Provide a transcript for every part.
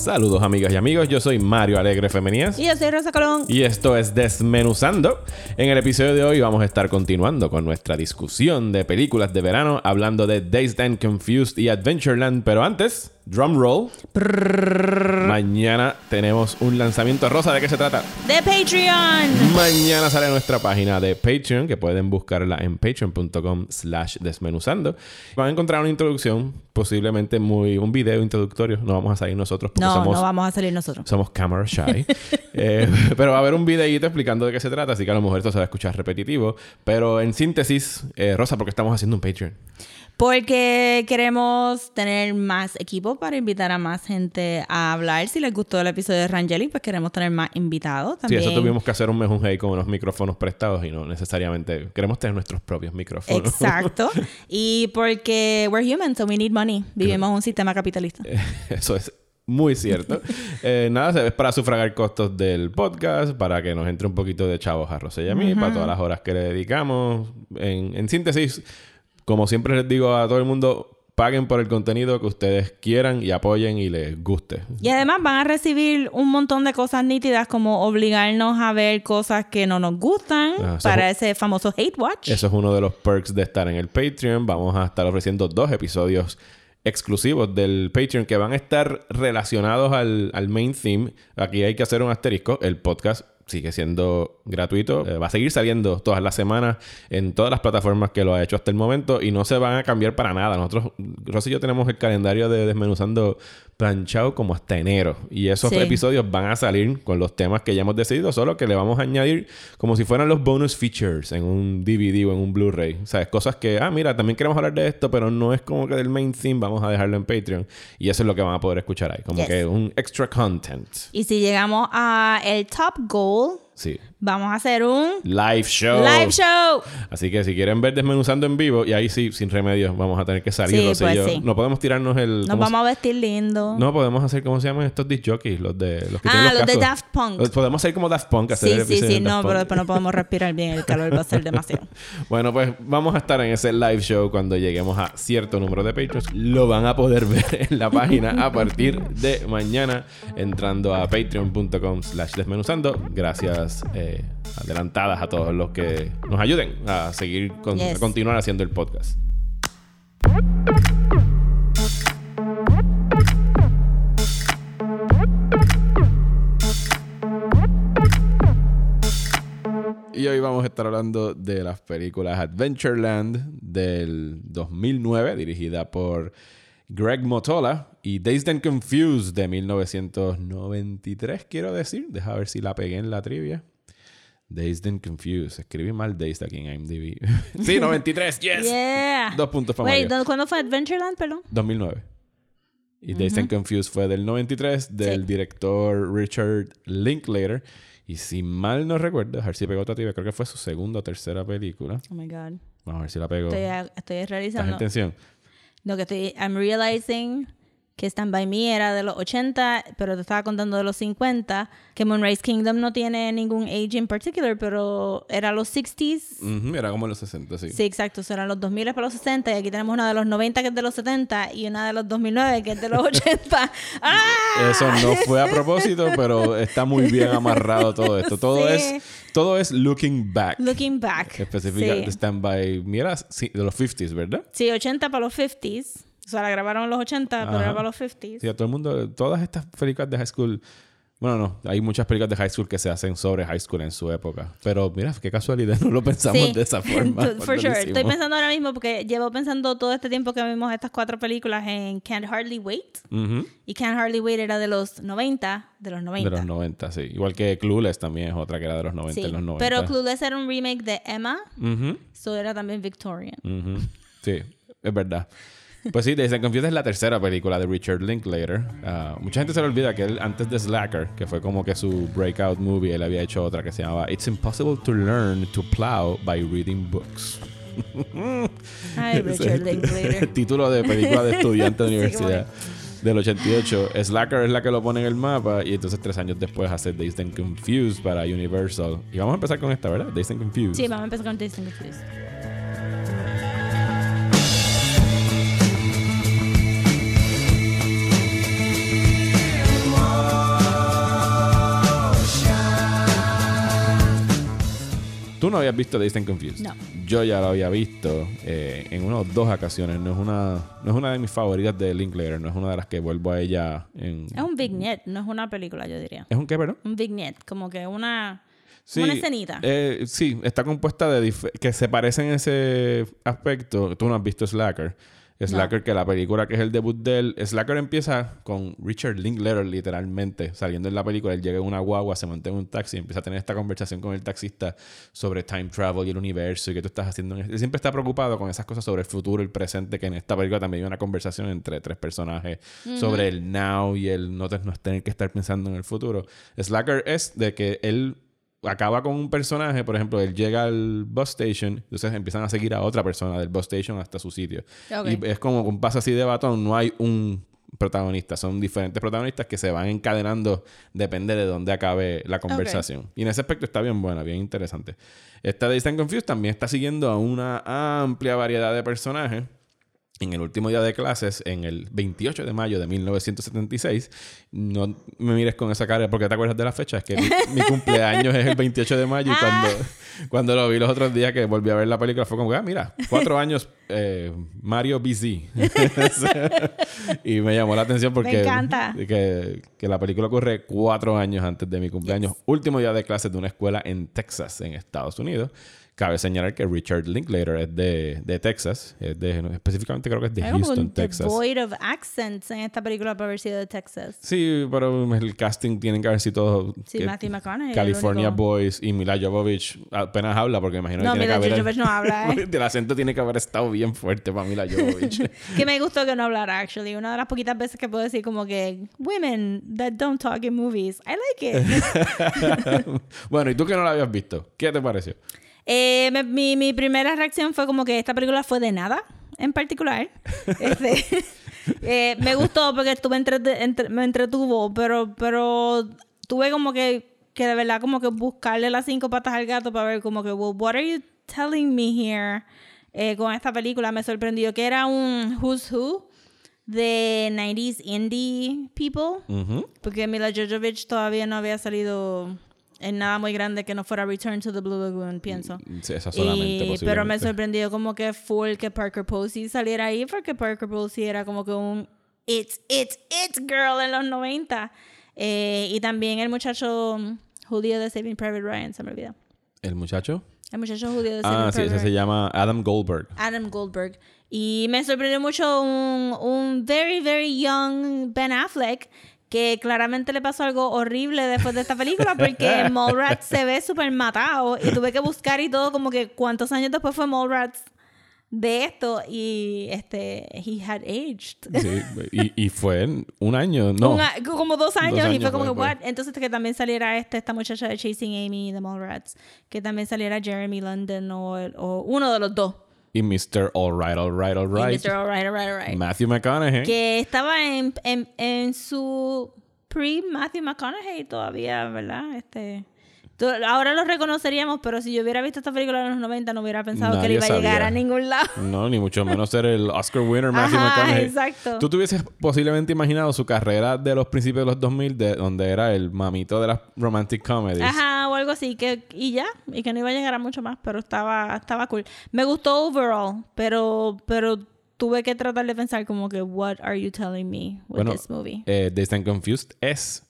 Saludos amigas y amigos, yo soy Mario Alegre Femenías Y yo soy Rosa Colón. y esto es Desmenuzando. En el episodio de hoy vamos a estar continuando con nuestra discusión de películas de verano, hablando de Dazed and Confused y Adventureland, pero antes, drum roll. Mañana tenemos un lanzamiento rosa, ¿de qué se trata? De Patreon. Mañana sale nuestra página de Patreon, que pueden buscarla en patreon.com slash desmenuzando. Van a encontrar una introducción, posiblemente muy un video introductorio. No vamos a salir nosotros porque No, somos, no vamos a salir nosotros. somos camera shy. Eh, pero va a haber un videíto explicando de qué se trata, así que a lo mejor esto se va a escuchar repetitivo. Pero en síntesis, eh, Rosa, porque estamos haciendo un Patreon. Porque queremos tener más equipo para invitar a más gente a hablar. Si les gustó el episodio de Rangeli, pues queremos tener más invitados Sí, también. eso tuvimos que hacer un mejunje con unos micrófonos prestados y no necesariamente queremos tener nuestros propios micrófonos. Exacto. y porque we're human, so we need money. Vivimos en un sistema capitalista. Eso es muy cierto. Eh, nada, es para sufragar costos del podcast, para que nos entre un poquito de chavos a Rosé y a mí, para todas las horas que le dedicamos. En, en síntesis, como siempre les digo a todo el mundo, paguen por el contenido que ustedes quieran y apoyen y les guste. Y además van a recibir un montón de cosas nítidas como obligarnos a ver cosas que no nos gustan Ah, para es ese famoso hate watch. Eso es uno de los perks de estar en el Patreon. Vamos a estar ofreciendo dos episodios exclusivos del Patreon que van a estar relacionados al, al main theme. Aquí hay que hacer un asterisco. El podcast sigue siendo gratuito. Eh, va a seguir saliendo todas las semanas en todas las plataformas que lo ha hecho hasta el momento y no se van a cambiar para nada. Nosotros, Rosy y yo tenemos el calendario de Desmenuzando planchado como hasta enero. Y esos Sí. episodios van a salir con los temas que ya hemos decidido, solo que le vamos a añadir como si fueran los bonus features en un DVD o en un Blu-ray. O sea, cosas que, ah, mira, también queremos hablar de esto, pero no es como que del main theme, vamos a dejarlo en Patreon. Y eso es lo que van a poder escuchar ahí, como Yes. que un extra content. Y si llegamos a el top goal, Sí. Vamos a hacer un Live show. live show. Así que si quieren ver Desmenuzando en vivo, y ahí sí, sin remedio, vamos a tener que salir, Sí, Rosy y pues yo. sí. No podemos tirarnos el... Nos ¿cómo se- vamos a vestir lindo. No, podemos hacer, ¿cómo se llaman estos disc jockeys? Los de... Los que Ah, tienen los de cascos. Daft Punk. Los- Podemos hacer como Daft Punk. hacer sí, sí, sí, de Daft no, Punk. pero después no podemos respirar bien. El calor va a ser demasiado. Bueno, pues vamos a estar en ese live show cuando lleguemos a cierto número de Patreons. Lo van a poder ver en la página a partir de mañana entrando a patreon.com slash desmenuzando. Gracias eh, adelantadas a todos los que nos ayuden a seguir, con- Yes. a continuar haciendo el podcast. Y hoy vamos a estar hablando de las películas Adventureland del 2009, dirigida por Greg Motola, y Dazed and Confused de 1993, quiero decir. Deja ver si la pegué en la trivia. Dazed and Confused. Escribí mal Dazed aquí en IMDb. sí, 93, yes. Yeah. Dos puntos para Wait, Mario. ¿dó- ¿cuándo fue Adventureland, perdón? 2009. Y Dazed and Confused fue del 93, del Sí. director Richard Linklater. Y si mal no recuerdo, a ver si pegó otra tibia, creo que fue su segunda o tercera película. Oh my God. Vamos a ver si la pegó. Estoy, estoy ¿Estás realizando. en tensión? Lo que estoy. I'm realizing que Stand By Me era de los 80, pero te estaba contando de los 50. Que Moonrise Kingdom no tiene ningún age en particular, pero era los 60s. Ujú, era como los 60, sí. Sí, exacto. Serán los 2000 para los 60 y aquí tenemos una de los 90 que es de los 70 y una de los 2009 que es de los 80. ¡Ah! Eso no fue a propósito, pero está muy bien amarrado todo esto. Todo Sí. es todo es looking back. Looking back. Específica Sí. de Stand By. Mira, sí, de los 50s, ¿verdad? Sí, 80 para los 50s. O sea, la grabaron en los 80, pero Ajá. era para los 50s. Sí, a todo el mundo, todas estas películas de high school. Bueno, no, hay muchas películas de high school que se hacen sobre high school en su época. Pero mira, qué casualidad, no lo pensamos Sí. de esa forma. For sure. Estoy pensando ahora mismo porque llevo pensando todo este tiempo que vimos estas cuatro películas en Can't Hardly Wait. Ujú, Y Can't Hardly Wait era de los 90, de los 90. De los 90, sí. Igual que Clueless también es otra que era de los 90 Sí, en los 90. pero Clueless era un remake de Emma, Ujú, so era también Victorian. ujú. Sí, es verdad. Pues sí, Dazed and Confused es la tercera película de Richard Linklater. Ah, mucha gente se le olvida que él, antes de Slacker, que fue como que su breakout movie, él había hecho otra que se llamaba It's Impossible to Learn to Plow by Reading Books. Ay, Richard Linklater. Título de película de estudiante de Sí, universidad del 88. Slacker es la que lo pone en el mapa y entonces tres años después hace Dazed and Confused para Universal. Y vamos a empezar con esta, ¿verdad? Dazed and Confused. Sí, vamos a empezar con Dazed and Confused. Tú no habías visto Dazed and Confused. No. Yo ya lo había visto eh, en una o dos ocasiones. No es una, no es una de mis favoritas de Linklater. No es una de las que vuelvo a ella en... Es un vignette, no es una película, yo diría. ¿Es un qué, perdón? Un vignette, como que una, Sí, una escenita. eh, sí, está compuesta de que se parecen en ese aspecto. Tú no has visto Slacker. Slacker, que la película que es el debut de él. Slacker empieza con Richard Linklater, literalmente, saliendo en la película. Él llega en una guagua, se monta en un taxi y empieza a tener esta conversación con el taxista sobre time travel y el universo y qué tú estás haciendo. en- Él siempre está preocupado con esas cosas sobre el futuro y el presente, que en esta película también hay una conversación entre tres personajes sobre el now y el no, no tener que estar pensando en el futuro. Slacker es de que él acaba con un personaje, por ejemplo, él llega al bus station, entonces empiezan a seguir a otra persona del bus station hasta su sitio. Y es como un paso así de batón, no hay un protagonista, son diferentes protagonistas que se van encadenando, depende de dónde acabe la conversación. Y en ese aspecto está bien buena, bien interesante. Esta de Instant Confused también está siguiendo a una amplia variedad de personajes. En el último día de clases, en el 28 de mayo de 1976, no me mires con esa cara porque te acuerdas de la fecha, es que mi, mi cumpleaños es el 28 de mayo y cuando, cuando lo vi los otros días que volví a ver la película fue como, ah, mira, cuatro años eh, Mario BZ. y me llamó la atención porque encanta. Que, que la película ocurre cuatro años antes de mi cumpleaños. Último día de clases de una escuela en Texas, en Estados Unidos. Cabe señalar que Richard Linklater es de, de Texas, es de, específicamente creo que es de Hay Houston, un Texas. devoid of accents en esta película para haber sido de Texas. Sí, pero el casting tienen que haber sido todos Sí, que- Matthew McConaughey. California. Boys y Mila Jovovich apenas habla porque imagino No, que tiene Mila que haber Jovovich no habla, ¿eh? el acento tiene que haber estado bien fuerte para Mila Jovovich. Que me gustó que no hablara, actually. Una de las poquitas veces que puedo decir como que women that don't talk in movies. I like it. bueno, y tú que no la habías visto, ¿qué te pareció? Eh, mi, mi primera reacción fue como que esta película fue de nada, en particular. Este, eh, me gustó porque estuve entrete- entre- me entretuvo, pero, pero tuve como que, que de verdad como que buscarle las cinco patas al gato para ver como que, well, what are you telling me here? Eh, con esta película me sorprendió que era un who's who de 90s indie people. Ujú. Porque Mila Jovovich todavía no había salido en nada muy grande que no fuera Return to the Blue Lagoon, pienso. Sí, esa solamente Y- pero me sorprendió como que full que Parker Posey saliera ahí, porque Parker Posey era como que un It's, it's, it's girl en los 90. Eh, y también el muchacho judío de Saving Private Ryan, se me olvidó. ¿El muchacho? El muchacho judío de Saving Ah, sí, Private ese Ryan. se llama Adam Goldberg. Adam Goldberg. Y me sorprendió mucho un, un very, very young Ben Affleck que claramente le pasó algo horrible después de esta película porque Mallrats se ve súper matado y tuve que buscar y todo como que cuántos años después fue Mallrats de esto y este he had aged. Sí, y, y fue un año, no. Como dos años, y años fue como que what entonces que también saliera este esta muchacha de Chasing Amy de Mallrats que también saliera Jeremy London o, el- o uno de los dos Y Mr. Alright, Alright, y Alright. Mr. Alright, Alright, Alright Matthew McConaughey. que estaba en, en, en su pre-Matthew McConaughey todavía, ¿verdad? Este, ahora lo reconoceríamos, pero si yo hubiera visto esta película en los 90 no hubiera pensado que Nadie él iba a llegar a ningún lado. No, ni mucho menos ser el Oscar winner Matthew Ajá, McConaughey. exacto. ¿Tú te hubieses posiblemente imaginado su carrera de los principios de los 2000, de, donde era el mamito de las romantic comedies? Ajá, algo así, que, y ya, y que no iba a llegar a mucho más, pero estaba, estaba cool. Me gustó overall, pero, pero tuve que tratar de pensar como que, what are you telling me with Bueno, this movie? eh, Dazed and Confused es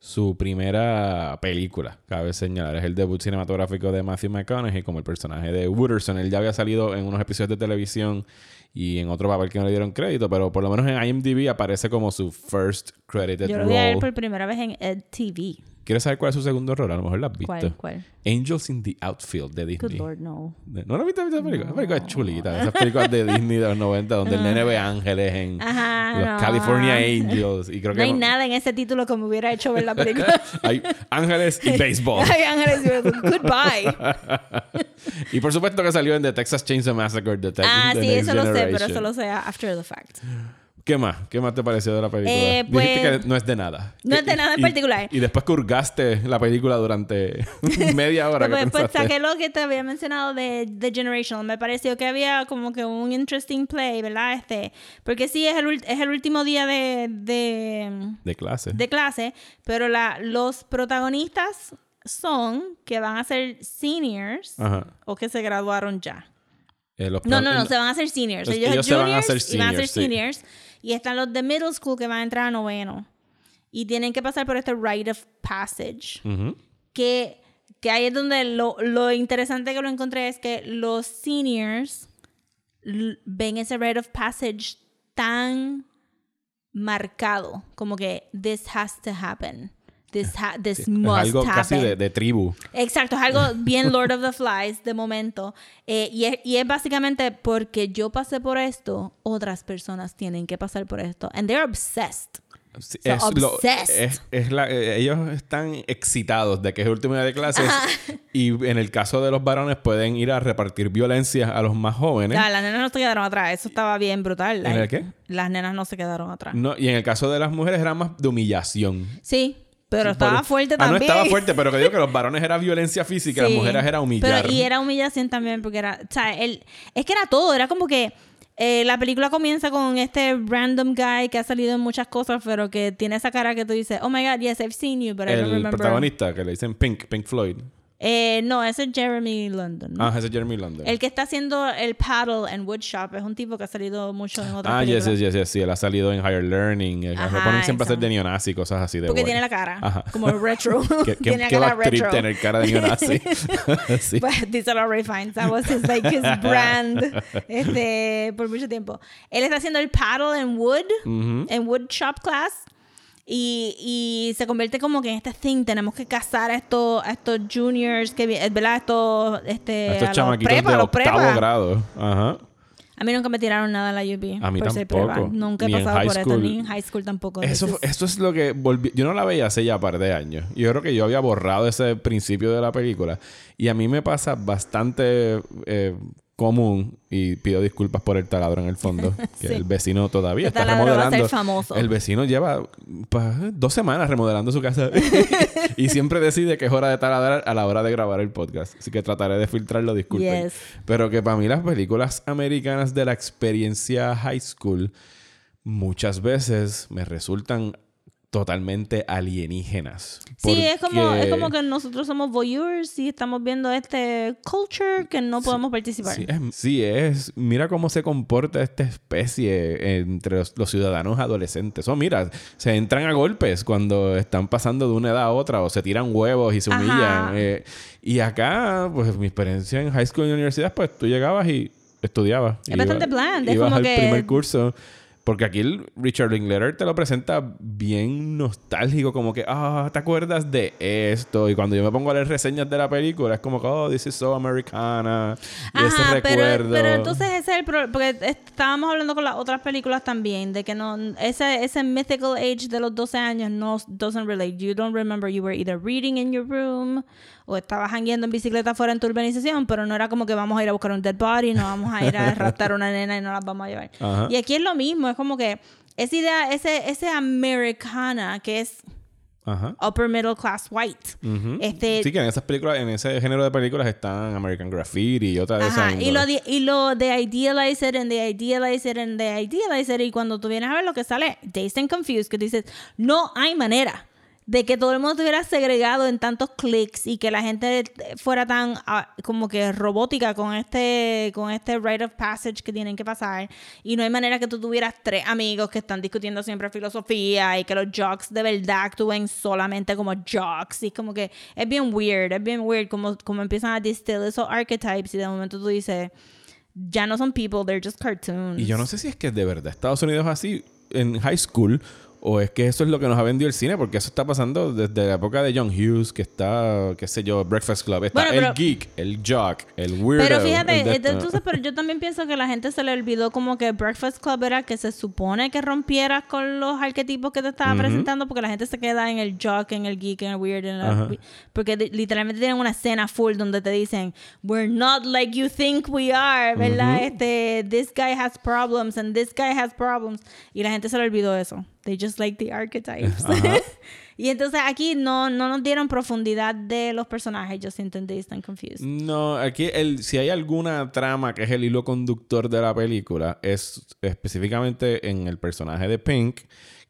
su primera película, cabe señalar. Es el debut cinematográfico de Matthew McConaughey como el personaje de Wooderson. Él ya había salido en unos episodios de televisión y en otro papel que no le dieron crédito, pero por lo menos en IMDb aparece como su first credited Yo lo vi a él por primera vez en Ed TV. ¿Quieres saber cuál es su segundo error? A lo mejor la has visto. ¿Cuál? ¿Cuál? Angels in the Outfield de Good Disney. Lord, no. ¿No la viste esa película? Esa película es chulita. Esas películas de Disney de los 90 donde el nene ve ángeles en Ajá, los no. California Angels. Y creo No que hay nada en ese título que me hubiera hecho ver la película. hay ángeles y béisbol. Ay, Ángeles, goodbye. y por supuesto que salió en The Texas Chainsaw Massacre. The, Te- Ah, The sí, eso lo sé, pero eso lo sé after the fact. ¿Qué más? ¿Qué más te pareció de la película? Eh, Dijiste pues- que no es de nada. No es de nada en Y- particular. Y después que hurgaste la película durante media hora. ¿qué Pues, pues saqué lo que te había mencionado de The Generational. Me pareció que había como que un interesting play, ¿verdad? Este, porque sí, es el, es el último día de, de, De clase. de clase, pero la, los protagonistas son que van a ser seniors Ajá. o que se graduaron ya. Eh, No, no, no, se van a hacer seniors. Ellos, ellos se van a juniors y van a ser seniors, sí. Y están los de middle school que van a entrar a noveno. Y tienen que pasar por este rite of passage. Que, que ahí es donde lo, lo interesante que lo encontré es que los seniors ven ese rite of passage tan marcado. Como que this has to happen. This, ha- this Es must algo happen. casi de, de tribu. Exacto, es algo bien Lord of the Flies de momento. Eh, y, es, y es básicamente porque yo pasé por esto, otras personas tienen que pasar por esto. And they're obsessed. Sí, So es lo- obsessed. es- es la- eh, ellos están excitados de que es el último día de clases y en el caso de los varones pueden ir a repartir violencia a los más jóvenes. Ya, las nenas no se quedaron atrás. Eso estaba bien brutal. ¿En el qué? Las nenas no se quedaron atrás. No, y en el caso de las mujeres era más de humillación. Sí, pero estaba Por- fuerte Ah, también. no estaba fuerte, pero que digo que los varones era violencia física las mujeres era humillar. Pero, y era humillación también, porque era. O sea, él, es que era todo. Era como que. eh, la película comienza con este random guy que ha salido en muchas cosas, pero que tiene esa cara que tú dices, oh my god, yes, I've seen you, but I don't el remember. protagonista que le dicen Pink, Pink Floyd. Eh, no, ese es Jeremy London. Ah, ese es Jeremy London. El que está haciendo el paddle en Woodshop es un tipo que ha salido mucho en otras Ah, yes, películas. yes, yes, yes, sí, él ha salido en Higher Learning. eh, Ajá, lo ponen siempre a hacer de neonazi, cosas así de Porque tiene la cara Ajá. como retro. ¿Qué, qué, tiene la qué cara retro. tener cara de neonazi? sí. Pues, díselo a Ray Fiennes. That was his, like, his brand este, por mucho tiempo. Él está haciendo el paddle en wood, en wood shop class. Y, y se convierte como que en este thing. Tenemos que cazar a estos, a estos juniors, que, ¿verdad? Estos, este, Estos a chamaquitos prepa, a de octavo prepa. grado. Ajá. A mí nunca me tiraron nada en la UP. A mí por tampoco. Nunca he Ni pasado por esto. Ni en high school tampoco. Eso, eso es lo que volví. Yo no la veía hace ya par de años. Yo creo que yo había borrado ese principio de la película. Y a mí me pasa bastante eh, común. Y pido disculpas por el taladro en el fondo. Que Sí. el vecino todavía está taladro va a ser remodelando. famoso. El vecino lleva pa, dos semanas remodelando su casa. y siempre decide que es hora de taladrar a la hora de grabar el podcast. Así que trataré de filtrarlo, disculpen. Yes. Pero que para mí las películas americanas de la experiencia high school muchas veces me resultan totalmente alienígenas. Sí, es como, es como que nosotros somos voyeurs y estamos viendo este culture que no podemos participar. Sí es, sí, es. Mira cómo se comporta esta especie entre los, los ciudadanos adolescentes. O mira, se entran a golpes cuando están pasando de una edad a otra o se tiran huevos y se humillan. eh, y acá, pues mi experiencia en high school y universidad, pues tú llegabas y estudiabas. Es bastante bland, es como al que- primer curso. Porque aquí el Richard Linklater te lo presenta bien nostálgico, como que, ah, ¿te acuerdas de esto? Y cuando yo me pongo a leer reseñas de la película, es como que, oh, this is so americana. Y ese pero, recuerdo. pero entonces ese es el problema, porque estábamos hablando con las otras películas también, de que no, ese, ese mythical age de los 12 años no doesn't relate. You don't remember you were either reading in your room o estabas hangueando en bicicleta fuera en tu urbanización, pero no era como que vamos a ir a buscar un dead body, no vamos a ir a raptar una nena y no las vamos a llevar. Ajá. Y aquí es lo mismo, es como que esa idea, ese, ese americana que es Ajá. upper middle class white, Ujú. este, Sí, que en esas películas, en ese género de películas están American Graffiti y otras de esas. Y lo, de, y lo de idealize it and de idealize it and de idealize it y cuando tú vienes a ver lo que sale, Dazed and Confused, que dices, no hay manera de que todo el mundo estuviera segregado en tantos clics y que la gente fuera tan ah, como que robótica con este con este rite of passage que tienen que pasar y no hay manera que tú tuvieras tres amigos que están discutiendo siempre filosofía y que los jocks de verdad actúen solamente como jocks y como que es bien weird, es bien weird como, como empiezan a distill esos archetypes y de momento tú dices ya no son people, they're just cartoons. Y yo no sé si es que de verdad Estados Unidos así. En high school, o es que eso es lo que nos ha vendido el cine, porque eso está pasando desde la época de John Hughes, que está, qué sé yo, Breakfast Club, está Bueno, el pero- geek, el jock, el weirdo. Pero el fíjate, este, entonces, pero yo también pienso que la gente se le olvidó como que Breakfast Club era que se supone que rompieras con los arquetipos que te estaba presentando porque la gente se queda en el jock, en el geek, en el weird, en el- Ajá. porque de- literalmente tienen una escena full donde te dicen we're not like you think we are, ¿verdad? Este, this guy has problems and this guy has problems y la gente se le olvidó eso. They just like the archetypes. y entonces aquí no, no nos dieron profundidad de los personajes. Yo siento que están confused. No, aquí el, si hay alguna trama que es el hilo conductor de la película, es específicamente en el personaje de Pink,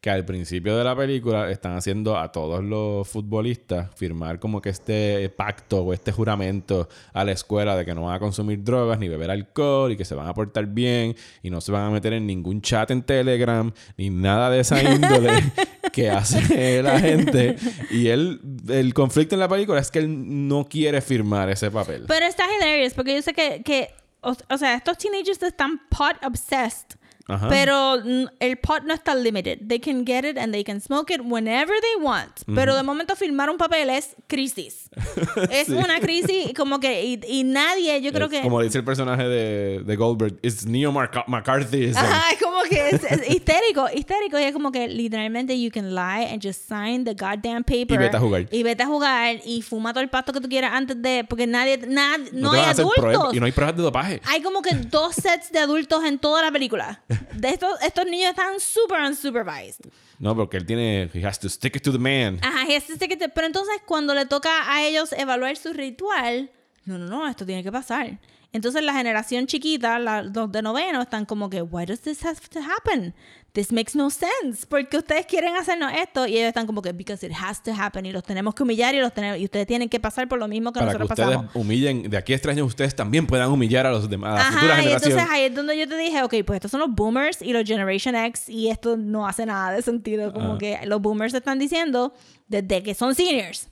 que al principio de la película están haciendo a todos los futbolistas firmar como que este pacto o este juramento a la escuela de que no van a consumir drogas ni beber alcohol y que se van a portar bien y no se van a meter en ningún chat en Telegram ni nada de esa índole que hace la gente. Y él, el conflicto en la película es que él no quiere firmar ese papel. Pero está hilarious porque yo sé que, que o, o sea, estos teenagers están pot obsessed. Ajá. Pero el pot no está limited. They can get it and they can smoke it whenever they want. Pero de momento firmar un papel es crisis. es una crisis como que y, y nadie, yo creo que Como dice el personaje de, de Goldberg, it's Neo McCarthy. Ajá, es como que es, es histérico, histérico. Y es como que literalmente you can lie and just sign the goddamn paper. Y vete a jugar. Y vete a jugar y fuma todo el pasto que tú quieras antes de. Porque nadie, nad- no, te hay adultos. y no hay pruebas de dopaje. Hay como que dos sets de adultos en toda la película. De estos, estos niños están super unsupervised. No, porque él tiene, he has to stick it to the man. Ajá, y este se que- pero entonces cuando le toca a ellos evaluar su ritual, no, no, no, esto tiene que pasar. Entonces la generación chiquita, la- los de noveno, están como que, why does this have to happen? This makes no sense. Porque ustedes quieren hacernos esto y ellos están como que, because it has to happen y los tenemos que humillar y los tenemos, y ustedes tienen que pasar por lo mismo que Para que nosotros ustedes pasamos. humillen, de aquí a tres años ustedes también puedan humillar a los demás, a Ajá, y entonces ahí es donde yo te dije, ok, pues estos son los boomers y los Generation X y esto no hace nada de sentido. Como que los boomers están diciendo desde que son seniors,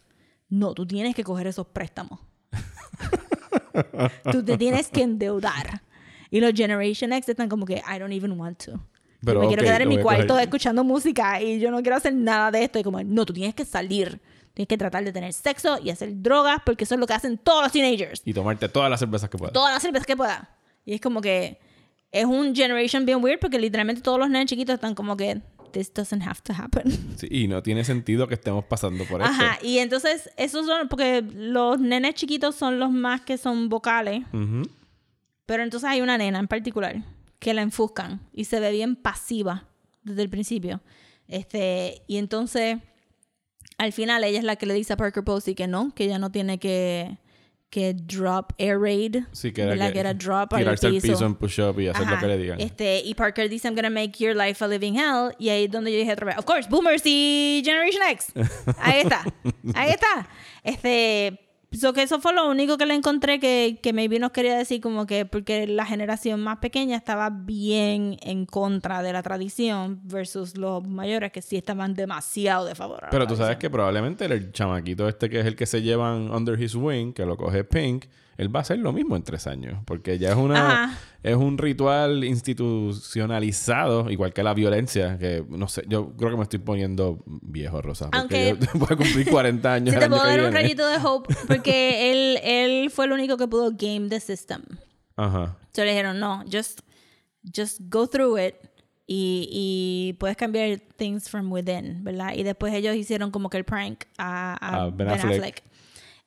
no, tú tienes que coger esos préstamos. tú te tienes que endeudar. Y los Generation X están como que, I don't even want to. Pero, me quiero ok, quedar en mi cuarto escuchando música y yo no quiero hacer nada de esto. Y como, no, tú tienes que salir. Tienes que tratar de tener sexo y hacer drogas porque eso es lo que hacen todos los teenagers Y tomarte todas las cervezas que puedas. todas las cervezas que pueda. Y es como que es un generation bien weird porque literalmente todos los nenes chiquitos están como que this doesn't have to happen. Sí, y no tiene sentido que estemos pasando por esto. Ajá, y entonces esos son porque los nenes chiquitos son los más que son vocales, Ujú. pero entonces hay una nena en particular que la enfuscan y se ve bien pasiva desde el principio. Este, y entonces al final ella es la que le dice a Parker Posey que no, que ella no tiene que que drop air raid, Sí, que era, ¿verdad? que, que era drop tirarse al piso. piso en push-up y hacer lo Ajá. que le digan. Este, y Parker dice, I'm gonna make your life a living hell. Y ahí es donde yo dije otra vez, of course, Boomers y Generation X. Ahí está. Ahí está. Este, so que eso fue lo único que le encontré que, que maybe nos quería decir como que porque la generación más pequeña estaba bien en contra de la tradición versus los mayores que sí estaban demasiado de favor. Pero tú sabes que probablemente el chamaquito este que es el que se llevan under his wing, que lo coge Pink, él va a hacer lo mismo en tres años. Porque ya es una Ajá. es un ritual institucionalizado, igual que la violencia, que no sé, yo creo que me estoy poniendo viejo, Rosa. Porque Aunque- yo voy a cumplir 40 años Si el te puedo dar un rayito de hope porque él, él fue el único que pudo game the system. Ajá. So le dijeron, no, just, just go through it y, y puedes cambiar things from within, ¿verdad? Y después ellos hicieron como que el prank a, a A Ben Ben, Affleck. Affleck.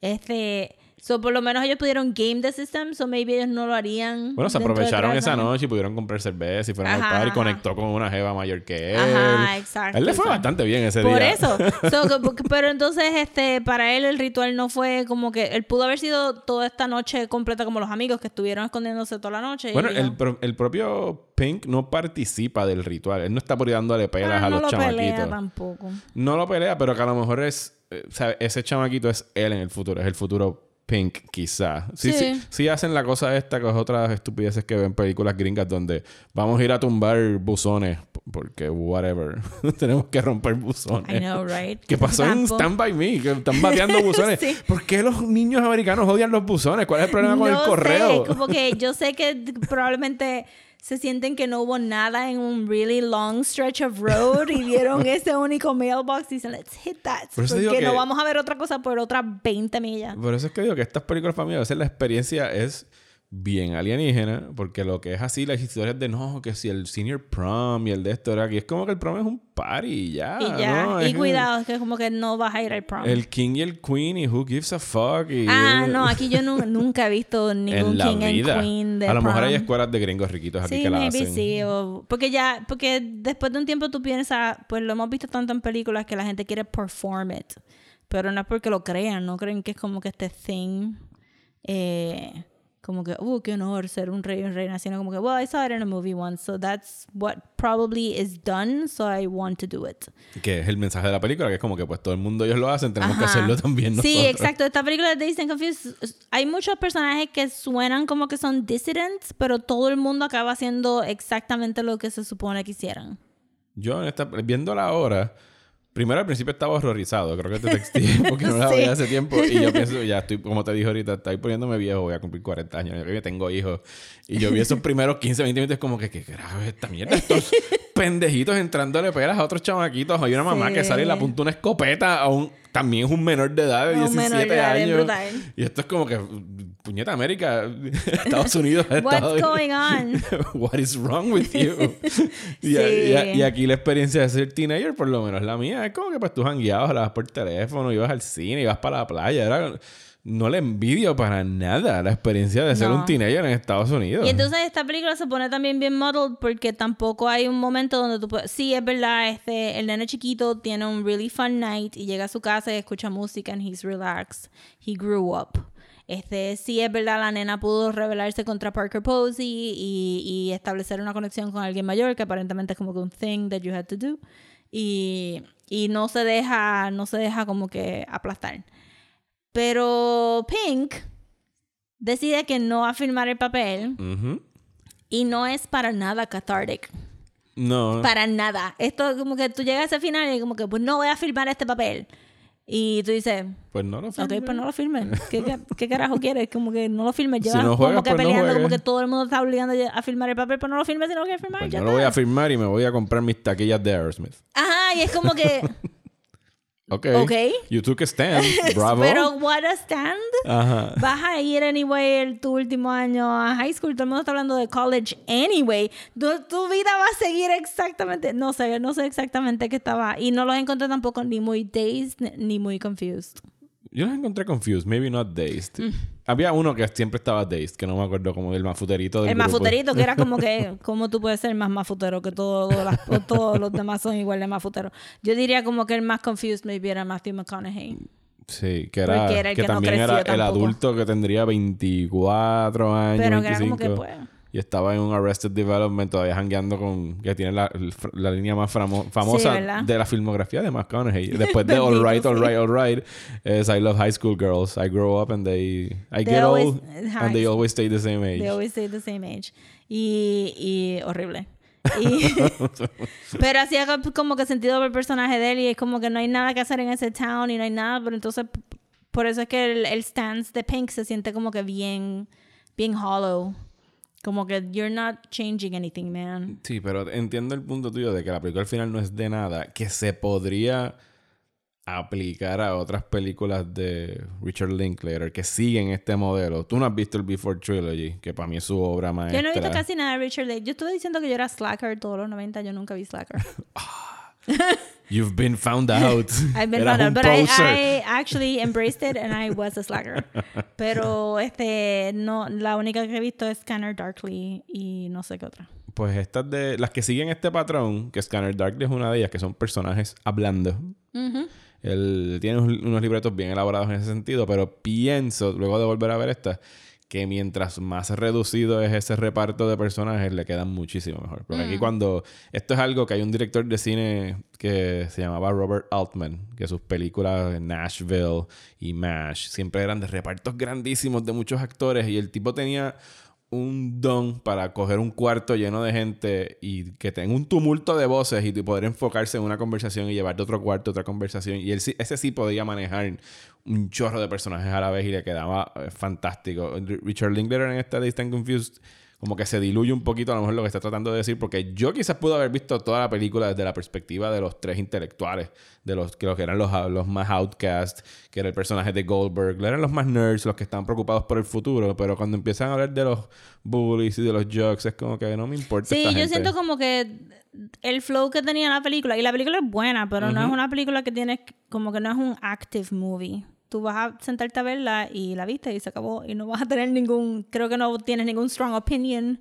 Este, so por lo menos ellos pudieron game the system, so maybe ellos no lo harían. Bueno, se aprovecharon esa noche y pudieron comprar cerveza y fueron al Ajá, par y ajá. conectó con una jeva mayor que él. Ajá, exacto, él le fue exacto. bastante bien ese Por día. eso. So, pero entonces, este, para él el ritual no fue como que él pudo haber sido toda esta noche completa como los amigos que estuvieron escondiéndose toda la noche. Bueno, el, pro- el propio Pink no participa del ritual. Él no está por dándole pelas "Ah, a no los lo pelea chamaquitos. tampoco. No lo pelea, pero que a lo mejor es... eh, o sea, ese chamaquito es él en el futuro. Es el futuro Pink, quizá. Sí, sí. Sí. sí, hacen la cosa esta con otras estupideces que ven películas gringas donde vamos a ir a tumbar buzones porque whatever. Tenemos que romper buzones. I know, right? ¿Qué pasó en. Stand By Me? Que están bateando buzones. Sí. ¿Por qué los niños americanos odian los buzones? ¿Cuál es el problema con No el correo? Sé, como que yo sé que probablemente se sienten que no hubo nada en un really long stretch of road y vieron ese único mailbox y dicen, let's hit that. Por Porque que- no vamos a ver otra cosa por otras 20 millas. Por eso es que digo que estas películas para mí a veces la experiencia es bien alienígena, porque lo que es así, las historias de no, que si el senior prom y el de esto era aquí, es como que el prom es un party y ya. y ya, ¿no? y Es cuidado, que como que no vas a ir al prom. El king y el queen y who gives a fuck. Y, ah, no, aquí yo nu- nunca he visto ningún en la king vida. and queen de a lo mejor prom. hay escuelas de gringos riquitos aquí Sí, que la hacen. sí. o- porque ya, porque después de un tiempo tú piensas, pues lo hemos visto tanto en películas que la gente quiere perform it. Pero no es porque lo crean, no creen que es como que este thing, eh, como que, uh, qué honor ser un rey o reina, sino como que, well, I saw it in a movie once, so that's what probably is done, so I want to do it. Que es el mensaje de la película, que es como que pues todo el mundo ellos lo hacen, tenemos que Ajá. hacerlo también nosotros. Sí, exacto. Esta película de Dazed and Confused, hay muchos personajes que suenan como que son dissidents, pero todo el mundo acaba haciendo exactamente lo que se supone que hicieran. Yo en esta, viéndola ahora, primero al principio estaba horrorizado, creo que te texté porque no la Sí. veía hace tiempo y yo pienso, ya estoy, como te dije ahorita, estoy poniéndome viejo, voy a cumplir 40 años, yo tengo hijos y yo vi esos primeros 15, 20 minutos como que, ¿qué carajo es esta mierda? Estos pendejitos entrándole pelas a otros chamaquitos, hay una mamá Sí. que sale y le apunta una escopeta a un, también es un menor de edad de A un 17 menor de edad, bien años y esto es como que, puñeta América, Estados Unidos, What's Estados going on? What is wrong with you? y, Sí. y- y aquí la experiencia de ser teenager, por lo menos la mía, es como que pues tú jangueabas, hablabas por teléfono, ibas al cine, ibas para la playa. Era, no le envidio para nada la experiencia de ser No. un teenager en Estados Unidos. Y entonces esta película se pone también bien muddled porque tampoco hay un momento donde tú puedes... Sí, es verdad, este, el nene chiquito tiene un really fun night y llega a su casa y escucha música and he's relaxed. He grew up. Este, sí, es verdad, la nena pudo rebelarse contra Parker Posey y, y establecer una conexión con alguien mayor, que aparentemente es como que un thing that you had to do. Y, y no se deja, no se deja como que aplastar. Pero Pink decide que no va a firmar el papel y no es para nada cathartic. No. Para nada. Esto como que tú llegas a ese final y como que pues no voy a firmar este papel. Y tú dices, Pues no lo ok, firmes. pues no lo firmes. ¿Qué, qué, qué carajo quieres? Como que no lo firmes. Si Llevas no como juegas, que pues no peleando, como juegues. que todo el mundo está obligando a firmar el papel, pues no lo firmes si no lo quieres firmar. Pues ya no lo voy a firmar y me voy a comprar mis taquillas de Aerosmith. Ajá, y es como que, Ok. Ok. You took a stand. Bravo. pero what a stand. Ajá. Vas a ir anyway el, tu último año a high school. Todo el mundo está hablando de college anyway. Tu, tu vida va a seguir exactamente. No sé, no sé exactamente qué estaba. Y no los encontré tampoco ni muy dazed ni- ni muy confused. Yo los encontré confused, maybe not dazed. Mm. Había uno que siempre estaba dazed, que no me acuerdo como el mafuterito del El grupo. mafuterito, que era como que, ¿cómo tú puedes ser más mafutero que todos o todos los demás son igual de mafuteros? Yo diría como que el más confused maybe era Matthew McConaughey. Sí, que era, era el que que no también era creció el tampoco. adulto que tendría 24 años, Pero que era 25. como que, pues. Y estaba en un Arrested Development todavía jangueando con... Que tiene la, la línea más framo- famosa ¿verdad? de la filmografía de McConaughey. Después de All Right, All sí. Right, All Right, es I Love High School Girls. I grow up and they... I They get always- old and they always stay the same age. They always say the same age. Y, y horrible. Y- pero hacía co- como que sentido por el personaje de él y es como que no hay nada que hacer en ese town y no hay nada, pero entonces por eso es que el, el stance de Pink se siente como que bien, bien hollow. Como que you're not changing anything, man. Sí, pero entiendo el punto tuyo de que la película al final no es de nada, que se podría aplicar a otras películas de Richard Linklater que siguen este modelo. Tú no has visto el Before Trilogy, que para mí es su obra maestra. Yo no he visto casi nada de Richard Lake. Yo estuve diciendo que yo era slacker todos los 90, yo nunca vi slacker. You've been found out. I've been found out, but I, actually embraced it and I was a slacker. Pero este no la única que he visto es Scanner Darkly y no sé qué otra. Pues estas de las que siguen este patrón, que Scanner Darkly es una de ellas, que son personajes hablando. Él tiene un- unos libretos bien elaborados en ese sentido, pero pienso, luego de volver a ver esta, que mientras más reducido es ese reparto de personajes, le quedan muchísimo mejor. Porque aquí cuando... Esto es algo que hay un director de cine que se llamaba Robert Altman, que sus películas Nashville y MASH siempre eran de repartos grandísimos de muchos actores y el tipo tenía un don para coger un cuarto lleno de gente y que tenga un tumulto de voces y poder enfocarse en una conversación y llevar de otro cuarto otra conversación. Y ese sí podía manejar un chorro de personajes a la vez y le quedaba eh, fantástico. Richard Linklater en esta and Confused como que se diluye un poquito a lo mejor lo que está tratando de decir, porque yo quizás pude haber visto toda la película desde la perspectiva de los tres intelectuales, de los que, los que eran los, los más outcasts, que era el personaje de Goldberg, eran los más nerds, los que estaban preocupados por el futuro, pero cuando empiezan a hablar de los bullies y de los jokes, es como que no me importa. Sí, esta yo gente. siento como que el flow que tenía la película, y la película es buena, pero no es una película que tienes, como que no es un active movie. Tú vas a sentarte a verla y la viste y se acabó y no vas a tener ningún, creo que no tienes ningún strong opinion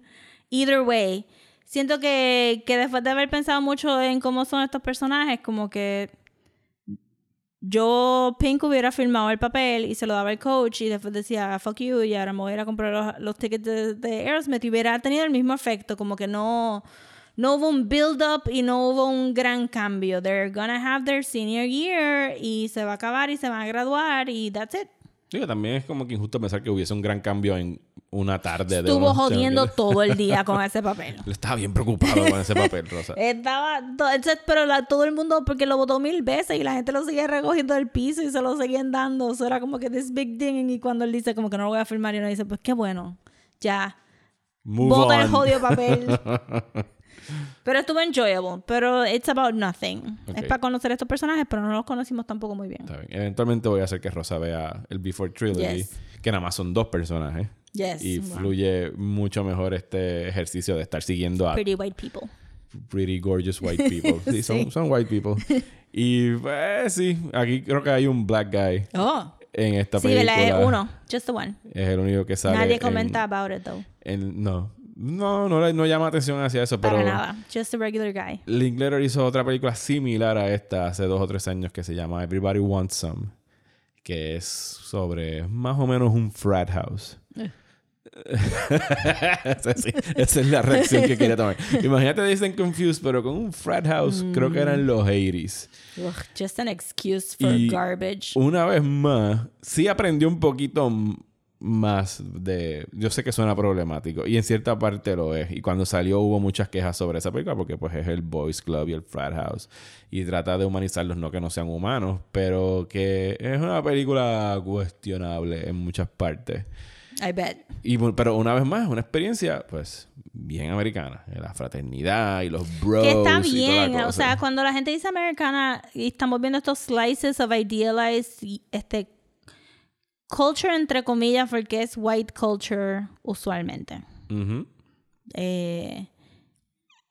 either way. Siento que, que después de haber pensado mucho en cómo son estos personajes, como que yo, Pink, hubiera filmado el papel y se lo daba al coach y después decía, fuck you, y ahora me voy a ir a comprar los, los tickets de, de Aerosmith y hubiera tenido el mismo efecto, como que no, no hubo un build-up y no hubo un gran cambio. They're gonna have their senior year y se va a acabar y se van a graduar y that's it. Digo, también es como que injusto pensar que hubiese un gran cambio en una tarde de Estuvo unos- jodiendo todo el día con ese papel. Estaba bien preocupado con ese papel, Rosa. Estaba, to- entonces, pero la- todo el mundo, porque lo votó mil veces y la gente lo seguía recogiendo del piso y se lo seguían dando. Eso era como que this big thing. Y cuando él dice, como que no lo voy a firmar, y uno dice, pues qué bueno, ya. Move Bota el on. jodido papel. pero estuvo enjoyable. Pero it's about nothing. Ok. Es para conocer a estos personajes, pero no los conocimos tampoco muy bien. Está bien. Eventualmente voy a hacer que Rosa vea el Before Trilogy, Yes. que nada más son dos personajes. Yes. Y wow. fluye mucho mejor este ejercicio de estar siguiendo a Pretty white people. pretty gorgeous white people. Sí, son, Sí. son white people. Y pues sí, aquí creo que hay un black guy Oh. en esta Sí, película. ¿verdad? Es uno. Just the one. Es el único que sale. Nadie en- comenta about it, though. en- no, no, no, no llama atención hacia eso, Para pero nada. Just a regular guy. Linklater hizo otra película similar a esta hace dos o tres años que se llama Everybody Wants Some, que es sobre más o menos un frat house. esa, sí, esa es la reacción que quería tomar. Imagínate dicen Confused, pero con un frat house, creo que eran los 80s. Ugh, just an excuse for Y garbage. Una vez más, sí aprendió un poquito más de... Yo sé que suena problemático y en cierta parte lo es. Y cuando salió hubo muchas quejas sobre esa película porque pues es el Boys Club y el Frat House. Y trata de humanizarlos, no que no sean humanos, pero que es una película cuestionable en muchas partes. I bet. Y, pero una vez más, una experiencia pues bien americana. La fraternidad y los bros. que está y toda la bien. O sea, cuando la gente dice americana y estamos viendo estos slices of idealized este culture entre comillas porque es white culture usualmente. Eh,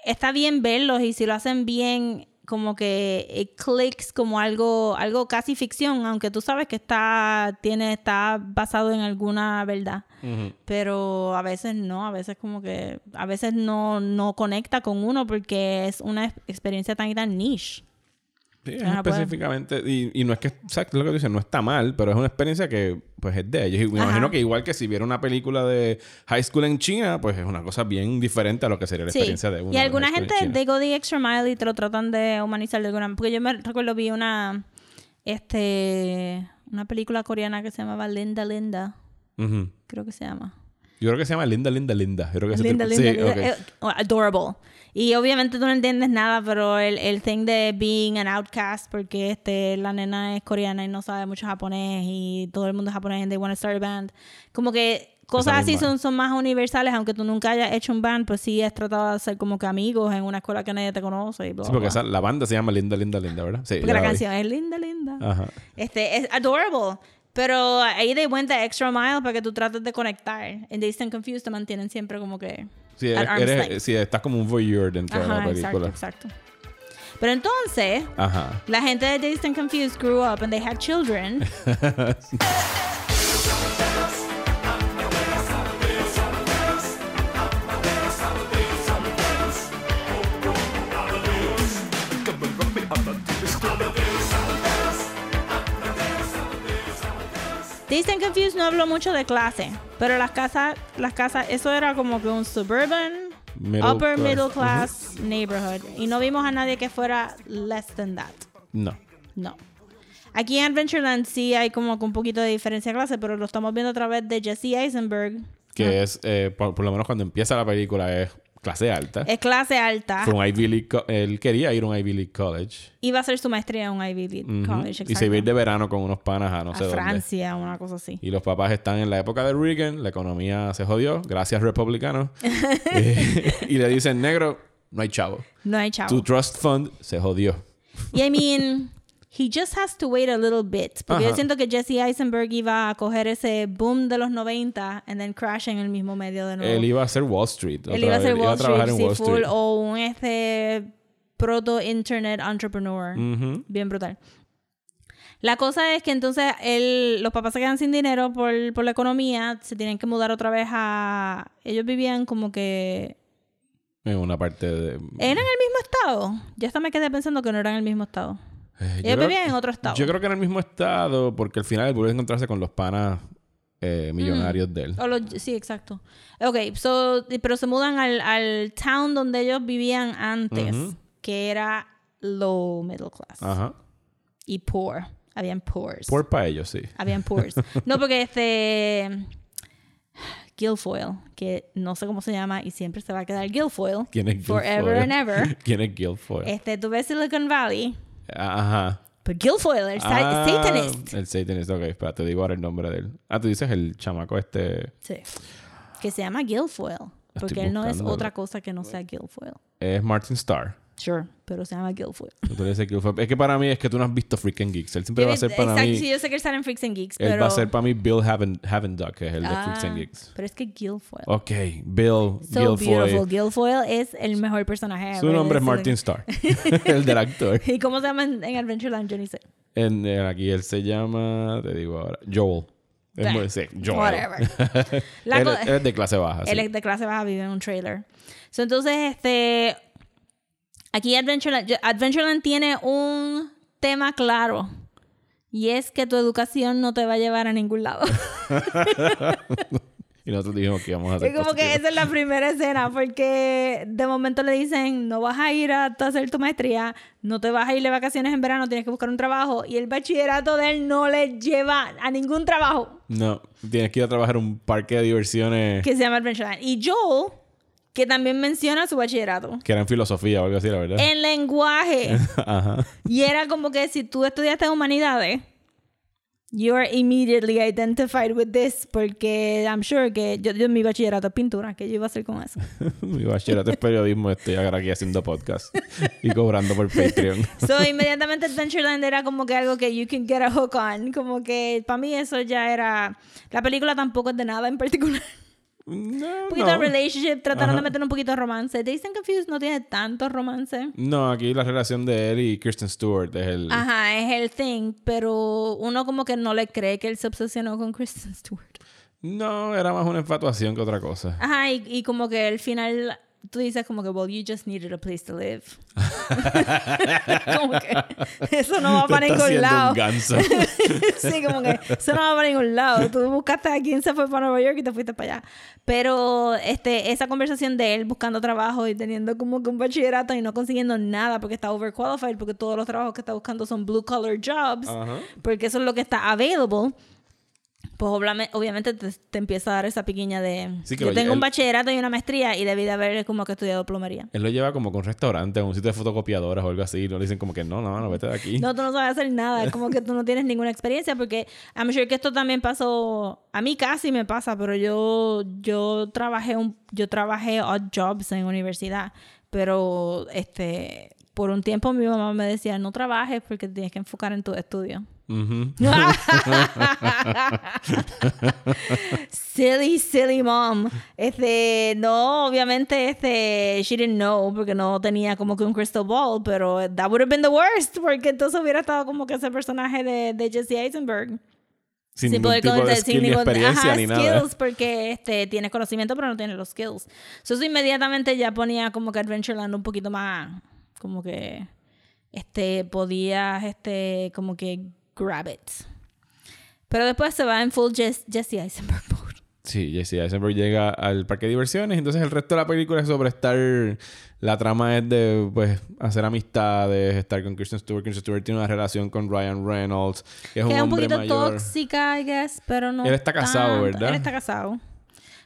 está bien verlos y si lo hacen bien como que it clicks como algo algo casi ficción aunque tú sabes que está tiene está basado en alguna verdad pero a veces no, a veces como que, a veces no, no conecta con uno porque es una ex- experiencia tan y tan niche. Sí, es Ah, pues. específicamente. Y, y no es que, exacto lo que tú dices, no está mal, pero es una experiencia que, pues, es de ellos. Y me Ajá. imagino que igual que si viera una película de high school en China, pues es una cosa bien diferente a lo que sería la Sí. experiencia de uno. Y alguna gente they go the extra mile y te lo tratan de humanizar de alguna Porque yo me recuerdo vi una, este, una película coreana que se llamaba Linda Linda, creo que se llama. Yo creo que se llama Linda, Linda, Linda. Yo creo que Linda, linda, sí, linda. Eh, oh, adorable. Y obviamente tú no entiendes nada, pero el, el thing de being an outcast, porque este, la nena es coreana y no sabe mucho japonés y todo el mundo es japonés and they want to start a band. Como que cosas así son, son más universales, aunque tú nunca hayas hecho un band, pues sí has tratado de ser como que amigos en una escuela que nadie te conoce y Sí, porque esa- la banda se llama Linda, Linda, Linda, ¿verdad? Sí. Porque la vi. canción es linda, linda. Ajá. Este, es adorable. Pero ahí they went the extra mile para que tú trates de conectar. And they stand confused, te mantienen siempre como que... Sí, at eres, estás como un voyeur dentro de la exacto, película. exacto. Pero entonces, Ajá. la gente de Dazed and Confused grew up and they had children. And Confused no habló mucho de clase, pero las casas, las casas, eso era como que un suburban, Middle upper class. middle class neighborhood. Y no vimos a nadie que fuera less than that. No. No. Aquí en Adventureland sí hay como que un poquito de diferencia de clase, pero lo estamos viendo a través de Jesse Eisenberg. Que es, eh, por, por lo menos cuando empieza la película, es clase alta. Es clase alta. Fue un Ivy League él quería ir a un Ivy League College. Iba a hacer su maestría en un Ivy League. College. Y se iba a ir de verano con unos panas a no sé a dónde. Francia, una cosa así. Y los papás están en la época de Reagan, la economía se jodió, gracias republicanos. Eh, y le dicen, negro, no hay chavo. No hay chavo. Tu trust fund se jodió. Y I mean, he just has to wait a little bit. Porque yo Ajá. siento que Jesse Eisenberg iba a coger ese boom de los 90 and then crash en el mismo medio de nuevo. Él iba a hacer Wall Street. Él iba a ser Wall Street, en sí, Wall full, Street. o un este proto-internet entrepreneur. Ujú. Bien brutal. La cosa es que entonces él, los papás se quedan sin dinero por, por la economía, se tienen que mudar otra vez a... Ellos vivían como que... En una parte de... ¿Eran el mismo estado? Yo hasta me quedé pensando que no eran el mismo estado. Eh, yo Ellos creo- vivían en otro estado. Yo creo que en el mismo estado, porque al final él vuelve a encontrarse con los panas eh, millonarios de él. O los- sí, exacto. Ok, so, pero se mudan al, al town donde ellos vivían antes, que era low middle class. Ajá. Y poor. Habían poors. Por para ellos, sí. Habían poors. no, porque este... Guilfoyle, que no sé cómo se llama y siempre se va a quedar Guilfoyle. ¿Quién es Forever Guilfoyle? and ever. ¿Quién es Guilfoyle? Este, tú ves Silicon Valley, Ajá. pero Guilfoyle, el Ah, satanist. El Satanist, ok, espera, te digo ahora el nombre de él. Ah, tú dices el chamaco este. Sí. Que se llama Guilfoyle. Porque él no es otra cosa que no sea Guilfoyle. Es Martin Starr. Sure, pero se llama Guilfoyle. Es que para mí es que tú no has visto Freaking Geeks. Él siempre Yo va a ser para exacto, mí. sí, yo sé que él sale en Freaks and Geeks, Él pero... va a ser para mí Bill Haven, Havenduck, que es el de Freaks Ah, and Geeks. Pero es que Guilfoyle. Ok, Bill so beautiful. Guilfoyle. Es el mejor personaje. Su nombre es Martin Starr, el del actor. ¿Y cómo se llama en, en Adventureland? Yo ni sé. En, en aquí él se llama, te digo ahora, Joel. Es muy- sí, Joel. Whatever. Él, él es de clase baja. Él sí. es de clase baja, vive en un trailer. So, entonces, este... Aquí Adventureland, yo- Adventureland tiene un tema claro. Y es que tu educación no te va a llevar a ningún lado. Y nosotros dijimos que íbamos a hacer Es como que esa es la primera escena, porque de momento le dicen, no vas a ir a hacer tu maestría, no te vas a ir de vacaciones en verano, tienes que buscar un trabajo, y el bachillerato de él no le lleva a ningún trabajo No, tienes que ir a trabajar en un parque de diversiones que, se llama Adventureland. Y Joel, que también menciona su bachillerato, era en filosofía o algo así, la verdad. en lenguaje, Ajá. y era como que si tú estudiaste humanidades, You are immediately identified with this porque I'm sure que yo, yo mi bachillerato es pintura, que yo iba a hacer con eso. Mi bachillerato es periodismo, estoy ahora aquí haciendo podcast y cobrando por Patreon. So, inmediatamente Adventureland era como que algo que you can get a hook on. Como que para mí eso ya era... La película tampoco es de nada en particular. No, Un poquito de relationship, trataron Ajá. de meter un poquito de romance. Dazed and Confused no tiene tanto romance. No, aquí la relación de él y Kirsten Stewart es el... Ajá, es el thing, pero uno como que no le cree que él se obsesionó con Kristen Stewart. No, era más una infatuación que otra cosa. Ajá, y, y como que al final tú dices como que, well, you just needed a place to live. como que eso no va para ningún lado. un sí, como que eso no va para ningún lado. Tú buscaste a quién se fue para Nueva York y te fuiste para allá. Pero este, esa conversación de él buscando trabajo y teniendo como que un bachillerato y no consiguiendo nada porque está overqualified, porque todos los trabajos que está buscando son blue collar jobs, Ajá. porque eso es lo que está available. Pues obviamente te, te empieza a dar esa piquiña de... Sí, que yo tengo un bachillerato y una maestría y debí de haber como que estudiado plomería. Él lo lleva como con un restaurante, a un sitio de fotocopiadoras o algo así. No le dicen como que no, no, no, vete de aquí. No, tú no sabes hacer nada. Es como que tú no tienes ninguna experiencia porque I'm sure que esto también pasó. A mí casi me pasa, pero yo, yo trabajé un, yo trabajé odd jobs en universidad. Pero este por un tiempo mi mamá me decía, no trabajes porque tienes que enfocar en tu estudio. Ujú. silly, silly mom. Este, no, obviamente, este, she didn't know porque no tenía como que un crystal ball, pero that would have been the worst porque entonces hubiera estado como que ese personaje de, de Jesse Eisenberg. Sin, Sin ningún poder tipo de skill ni ningún- experiencia ajá, ni nada. skills porque este, tienes conocimiento pero no tienes los skills. So, eso inmediatamente ya ponía como que Adventureland un poquito más, como que, este, podías, este, como que grab it. Pero después se va en full Jess- Jesse Eisenberg mode. Sí, Jesse Eisenberg llega al parque de diversiones. Entonces el resto de la película es sobre estar... La trama es de, pues, hacer amistades, estar con Kristen Stewart. Kristen Stewart tiene una relación con Ryan Reynolds, que es que un es un poquito mayor. tóxica, I guess, pero no Él está casado, tanto. ¿verdad? Él está casado.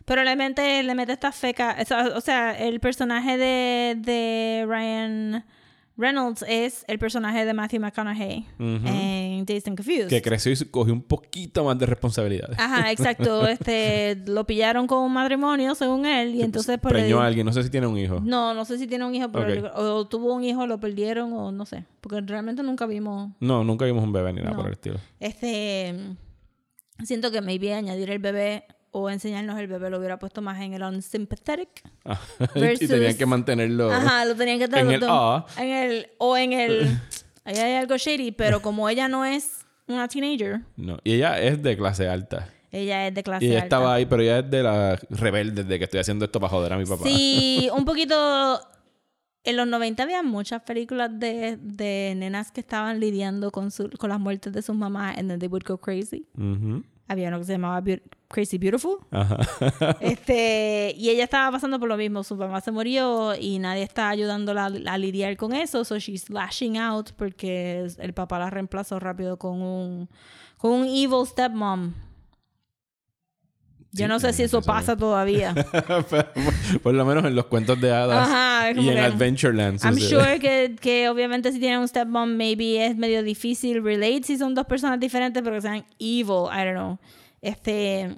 Pero le mete, le mete esta feca. O sea, o sea, el personaje de, de Ryan Reynolds es el personaje de Matthew McConaughey en Dazed and Confused. Que creció y cogió un poquito más de responsabilidades. Ajá, exacto. Este, lo pillaron con un matrimonio, según él, y entonces pues, le Preñó di- a alguien. No sé si tiene un hijo. No, no sé si tiene un hijo, pero o tuvo un hijo, lo perdieron, o no sé. Porque realmente nunca vimos. No, nunca vimos un bebé ni nada No. por el estilo. Este. Siento que maybe añadir el bebé o enseñarnos el bebé lo hubiera puesto más en el unsympathetic. Ah, Versus- y tenían que mantenerlo. Ajá, lo tenían que estar en los el dos. A. En el, o en el. Ahí hay algo shady, pero como ella no es una teenager, No. Y ella es de clase alta. ella es de clase Y ella alta. estaba ahí, pero ella es de la rebelde de que estoy haciendo esto para joder a mi papá. Sí, un poquito. En los 90 había muchas películas de, de nenas que estaban lidiando con, su, con las muertes de sus mamás and then they would go crazy. Había uno que se llamaba Crazy Beautiful. Ajá. Este, y ella estaba pasando por lo mismo. Su mamá se murió y nadie está ayudándola a, a lidiar con eso. So she's lashing out porque el papá la reemplazó rápido con un, con un evil stepmom. Yo Sí, no sé si eso pasa todavía. Por, lo menos en los cuentos de hadas Ajá, y en Adventureland. I'm sure que, que obviamente si tienen un stepmom, maybe es medio difícil relate si son dos personas diferentes, pero que sean evil, I don't know. Este,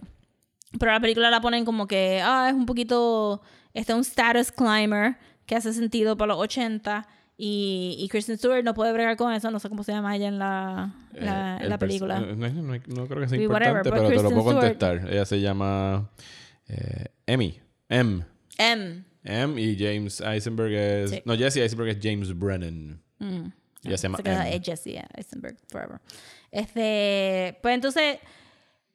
pero la película la ponen como que, ah, es un poquito, este, un status climber que hace sentido para los 80 y, y Kristen Stewart no puede bregar con eso, no sé cómo se llama ella en la, la- Eh, en la película. No, no- no creo que sea Sí, importante, whatever, pero te lo puedo Stewart- contestar. Ella se llama eh, Emmy. M. M. M y James Eisenberg es... Sí. No, Jesse Eisenberg es James Brennan. Ella se llama Se queda M. es Jessie Eisenberg forever. Este, pues entonces,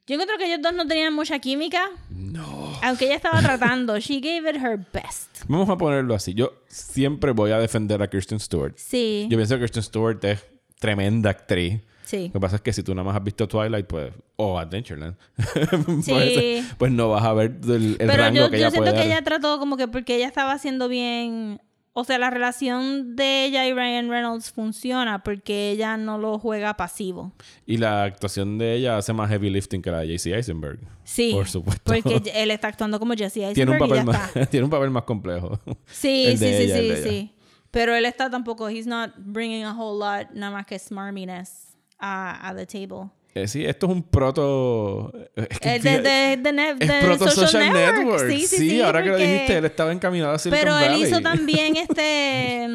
yo encuentro que ellos dos no tenían mucha química. No. Aunque ella estaba tratando, she gave it her best. Vamos a ponerlo así. Yo siempre voy a defender a Kirsten Stewart. Sí, Yo pienso que Kirsten Stewart es tremenda actriz. sí. Lo que pasa es que si tú nada más has visto Twilight, pues... O Adventureland. Sí. pues, pues no vas a ver el, el Pero rango yo, que yo ella siento puede que dar. ella trató como que porque ella estaba haciendo bien. O sea, la relación de ella y Ryan Reynolds funciona porque ella no lo juega pasivo. Y la actuación de ella hace más heavy lifting que la de J.C. Eisenberg. Sí. Por supuesto. Porque él está actuando como Jesse Eisenberg tiene un y papel ya más, está. tiene un papel más complejo. Sí, sí, sí, ella, sí, sí. Pero él está tampoco, he's not bringing a whole lot, nada más que smarminess a, a the table. Eh, sí, esto es un proto. es que El de, de, de, ne- es de proto social, social, network. network. Sí, sí, Sí, sí. ahora que lo porque- dijiste, él estaba encaminado a Silicon Pero él Valley. hizo también este.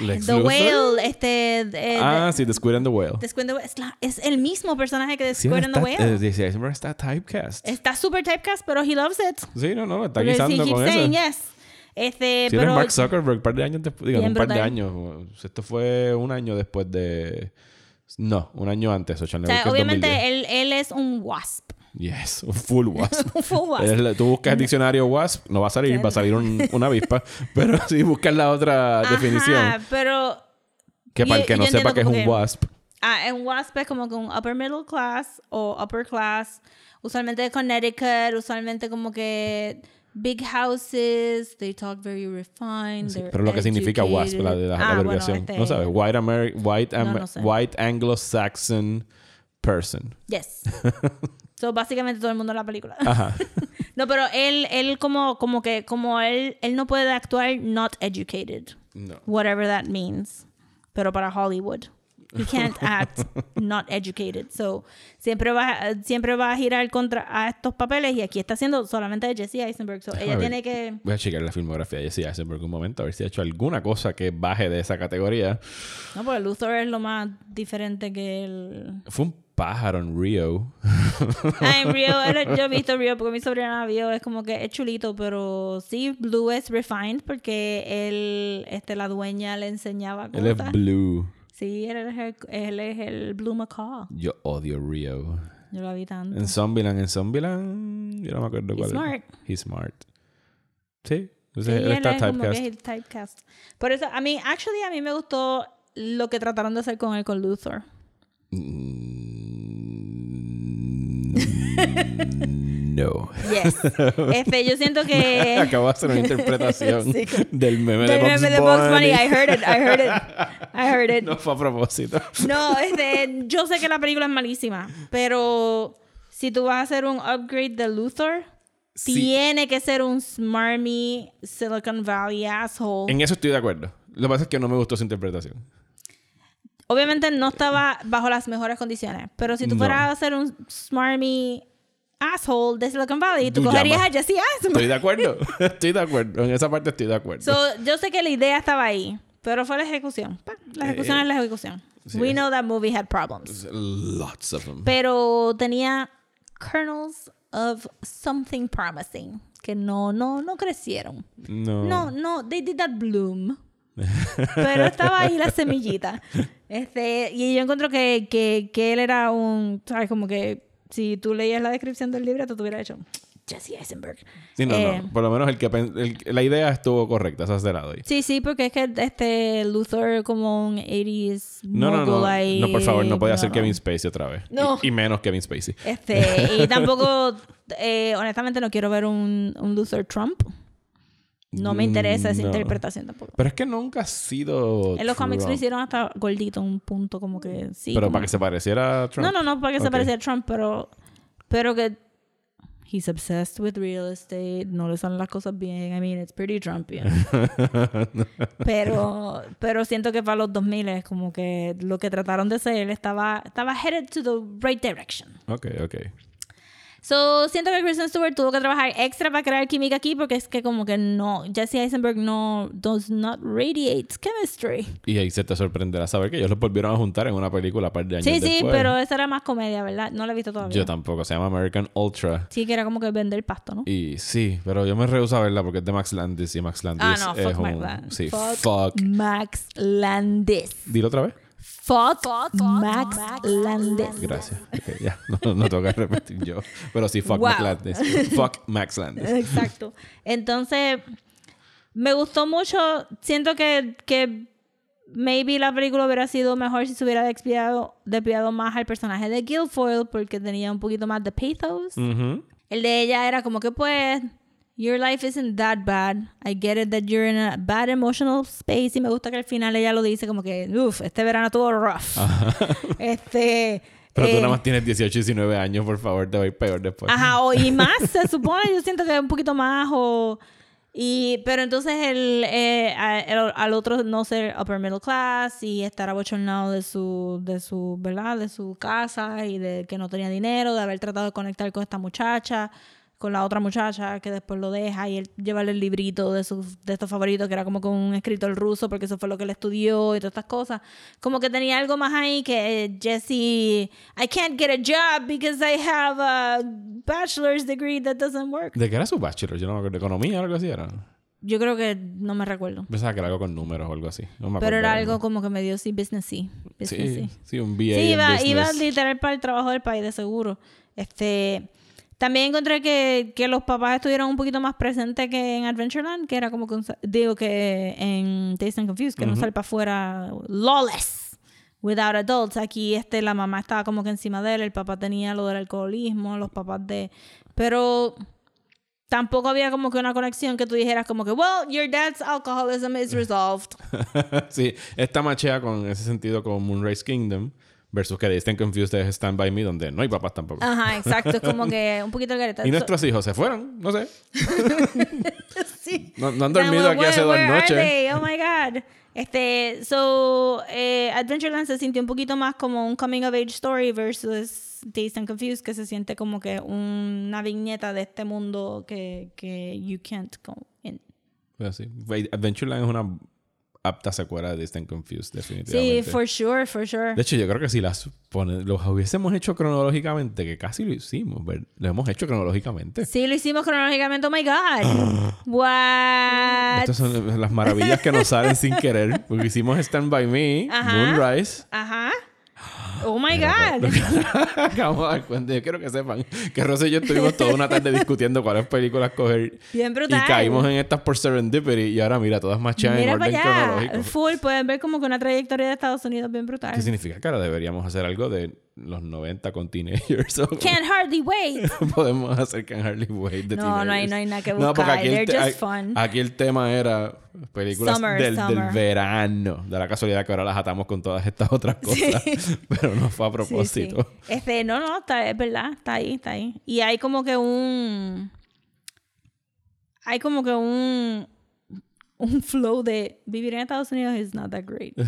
Lex The Luthor. Whale, este. eh, Ah, the- sí, The Squid and the Whale. The Squid and the Whale. Es, la- es el mismo personaje que The Sí, Squid él and the Whale. eh, J.C. Eisenberg está typecast. Está super typecast, pero he loves it. Sí, no, no, está Porque he guisando keeps con eso. saying yes. Este, Sí, él pero. Mark Zuckerberg, un par de años después. Digo, un par de brutal. años. Esto fue un año después de. No, un año antes. Social o sea, es obviamente 2010. él, él es un wasp. Yes, un full wasp. Un full wasp. Tú buscas el diccionario wasp, no va a salir, va a salir un- una avispa. Pero si buscas la otra Ajá, definición, pero. que para el que no sepa que es un wasp, Ah, en WASP es como que un upper middle class o upper class. Usualmente de Connecticut, usualmente como que big houses, they talk very refined. Sí, pero lo que significa WASP, la, la, la educated. Ah, bueno, abreviación. este- No sabes, White, Ameri- white, Am- No, no sé. white Anglo-Saxon person. Yes. so, básicamente todo el mundo en la película. Ajá. no, pero él, él como, como que, como él, él no puede actuar not educated. No. Whatever that means. Pero para Hollywood. He can't act not educated. So, siempre va, siempre va a girar contra a estos papeles y aquí está haciendo solamente de Jesse Eisenberg. So, ella tiene que... Voy a checar la filmografía de Jesse Eisenberg un momento, a ver si ha hecho alguna cosa que baje de esa categoría. No, porque Luthor es lo más diferente que él... Fue un pájaro en Rio. Ah, en Rio, yo he visto Rio porque mi sobrina vio, es como que es chulito, pero sí, Blue es refined porque él, este, la dueña le enseñaba Él es. Blue. Sí, él es, el, él es el Blue Macaw. Yo odio Rio. Yo lo vi tanto. En Zombieland, en Zombieland, yo no me acuerdo He's cuál smart. es. He's smart. Sí, o Sí, él él está es como que typecast. es el typecast. Por eso, a mí, actually, a mí me gustó lo que trataron de hacer con él con Luthor. Mm, no. Yes. Este, yo siento que... Acabo de hacer una interpretación Sí, del meme de Del Bugs meme de Bugs Bunny. Bunny. I heard it, I heard it. I heard it. No fue a propósito. No, este, yo sé que la película es malísima, pero si tú vas a hacer un upgrade de Luthor, Sí. tiene que ser un smarmy Silicon Valley asshole. En eso estoy de acuerdo. Lo que pasa es que no me gustó su interpretación. Obviamente no estaba bajo las mejores condiciones, pero si tú No. fueras a ser un smarmy asshole de Silicon Valley, tú Tú cogerías llamas. a Jesse Eisenberg. Estoy de acuerdo. estoy de acuerdo. En esa parte estoy de acuerdo. So, yo sé que la idea estaba ahí, pero fue la ejecución. La ejecución Eh, es la ejecución. sí, We es- know that movie had problems. Lots of them. Pero tenía kernels of something promising que no, no, no crecieron. No. No, no, they did that bloom. Pero estaba ahí la semillita. Este, y yo encuentro que, que, que él era un, ¿sabes? Como que si tú leías la descripción del libro, te hubiera hecho Jesse Eisenberg. Sí, no, Eh, no. Por lo menos el que el- la idea estuvo correcta, esa se la doy. Sí, sí, porque es que este Luther como un 80s No, no, no. ahí, No, por favor, no podía ser. Kevin Spacey otra vez. No. Y, y menos Kevin Spacey. Este, y tampoco, eh, honestamente, no quiero ver un, un Luther Trump. No me interesa esa Mm, No. interpretación tampoco. Pero es que nunca ha sido. En los cómics lo Trump. hicieron hasta gordito, un punto como que sí. Pero como- para que se pareciera a Trump. No, no, no para que se pareciera a Trump, pero, pero que he's obsessed with real estate, no le salen las cosas bien. I mean, it's pretty Trumpian. pero, pero siento que para los 2000 es como que lo que trataron de hacer estaba, estaba headed to the right direction. Ok, ok. So, siento que Kristen Stewart tuvo que trabajar extra para crear química aquí porque es que como que no, Jesse Eisenberg no does not radiate chemistry. Y ahí se te sorprenderá saber que ellos los volvieron a juntar en una película un par de años Sí, sí, después. pero esa era más comedia, ¿verdad? No la he visto todavía. Yo tampoco. Se llama American Ultra. Sí, que era como que vender pasto, ¿no? Y sí, pero yo me rehuso a verla porque es de Max Landis y Max Landis Ah, no, es fuck un... Max Landis. Sí, Fuck fuck. Max Landis. Dilo otra vez. Fuck, Max Landis. Gracias. Ya. No, no tengo que repetir yo. Pero sí, fuck Wow. Max Landis. Fuck Max Landis. Exacto. Entonces, me gustó mucho. Siento que, que maybe la película hubiera sido mejor si se hubiera despiadado más al personaje de Guilfoyle porque tenía un poquito más de pathos. El de ella era como que pues your life isn't that bad. I get it that you're in a bad emotional space y me gusta que al final ella lo dice como que uff, este verano estuvo rough. Este Pero tú eh, nada más tienes 18, 19 años, por favor, te va a ir peor después. Ajá, o, y más, se supone, yo siento que un poquito más, o... Y, pero entonces el, eh, el- al otro no ser upper middle class y estar abochornado de su, de su, ¿verdad? De su casa y de que no tenía dinero, de haber tratado de conectar con esta muchacha, con la otra muchacha que después lo deja y él llevarle el librito de sus de estos favoritos que era como con un escritor ruso porque eso fue lo que él estudió y todas estas cosas. Como que tenía algo más ahí que eh, Jesse, I can't get a job because I have a bachelor's degree that doesn't work. ¿De qué era su bachelor? Yo no me acuerdo. ¿De economía o algo así era? Yo creo que no me recuerdo. Pensaba que era algo con números o algo así. No me Pero era algo como que medio sí, business sí. Business Sí, sí. sí, un BA Sí, iba, iba literal para el trabajo del país, de seguro. Este, también encontré que, que los papás estuvieron un poquito más presentes que en Adventureland, que era como que, digo que en Taste and Confused, que no sale para afuera lawless, without adults. Aquí este, la mamá estaba como que encima de él, el papá tenía lo del alcoholismo, los papás de... Pero tampoco había como que una conexión que tú dijeras como que, well, your dad's alcoholism is resolved. sí, esta machea con ese sentido con Moonrise Kingdom versus que Distant Confused es Stand By Me, donde no hay papás tampoco. Ajá, exacto. Es como que un poquito el gareta. y nuestros hijos se fueron, no sé. Sí. No, no han dormido aquí hace where- dos noches. Oh my God. Este, so, eh, Adventureland se sintió un poquito más como un coming of age story versus Dazed and Confused, que se siente como que una viñeta de este mundo que, que you can't go in. Pues sí. Adventureland es una apta secuela de Distant Confused, Sí, definitivamente. for sure, for sure. De hecho, yo creo que si las pone, los hubiésemos hecho cronológicamente, que casi lo hicimos, lo hemos hecho cronológicamente. Sí, lo hicimos cronológicamente. Oh my God. What? Estas son las maravillas que nos salen sin querer. Porque hicimos Stand By Me, Ajá. Moonrise. Ajá. Oh my God. Acabamos de dar cuenta. Yo quiero que sepan que Rosa y yo estuvimos toda una tarde discutiendo cuáles películas coger. Bien brutal. Y caímos en estas por serendipity. Y ahora mira, todas machadas en orden para allá. Full, pueden ver como que una trayectoria de Estados Unidos bien brutal. ¿Qué significa? Que ahora deberíamos hacer algo de los 90 con teenagers. Can't hardly wait. Podemos hacer Can Hardly Wait de No, no hay- no hay nada que No, porque buscar. aquí el, They're te- just a- fun. aquí el tema era películas Summer, del, del verano. De la casualidad que ahora las atamos con todas estas otras cosas. Pero no fue a Sí, propósito. sí. Este, no, no, está, es verdad, está ahí, está ahí. Y hay como que un hay como que un un flow de vivir en Estados Unidos is not that great.